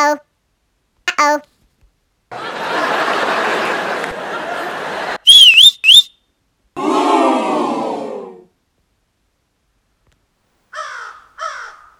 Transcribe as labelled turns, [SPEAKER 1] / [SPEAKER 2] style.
[SPEAKER 1] Uh oh. Uh oh.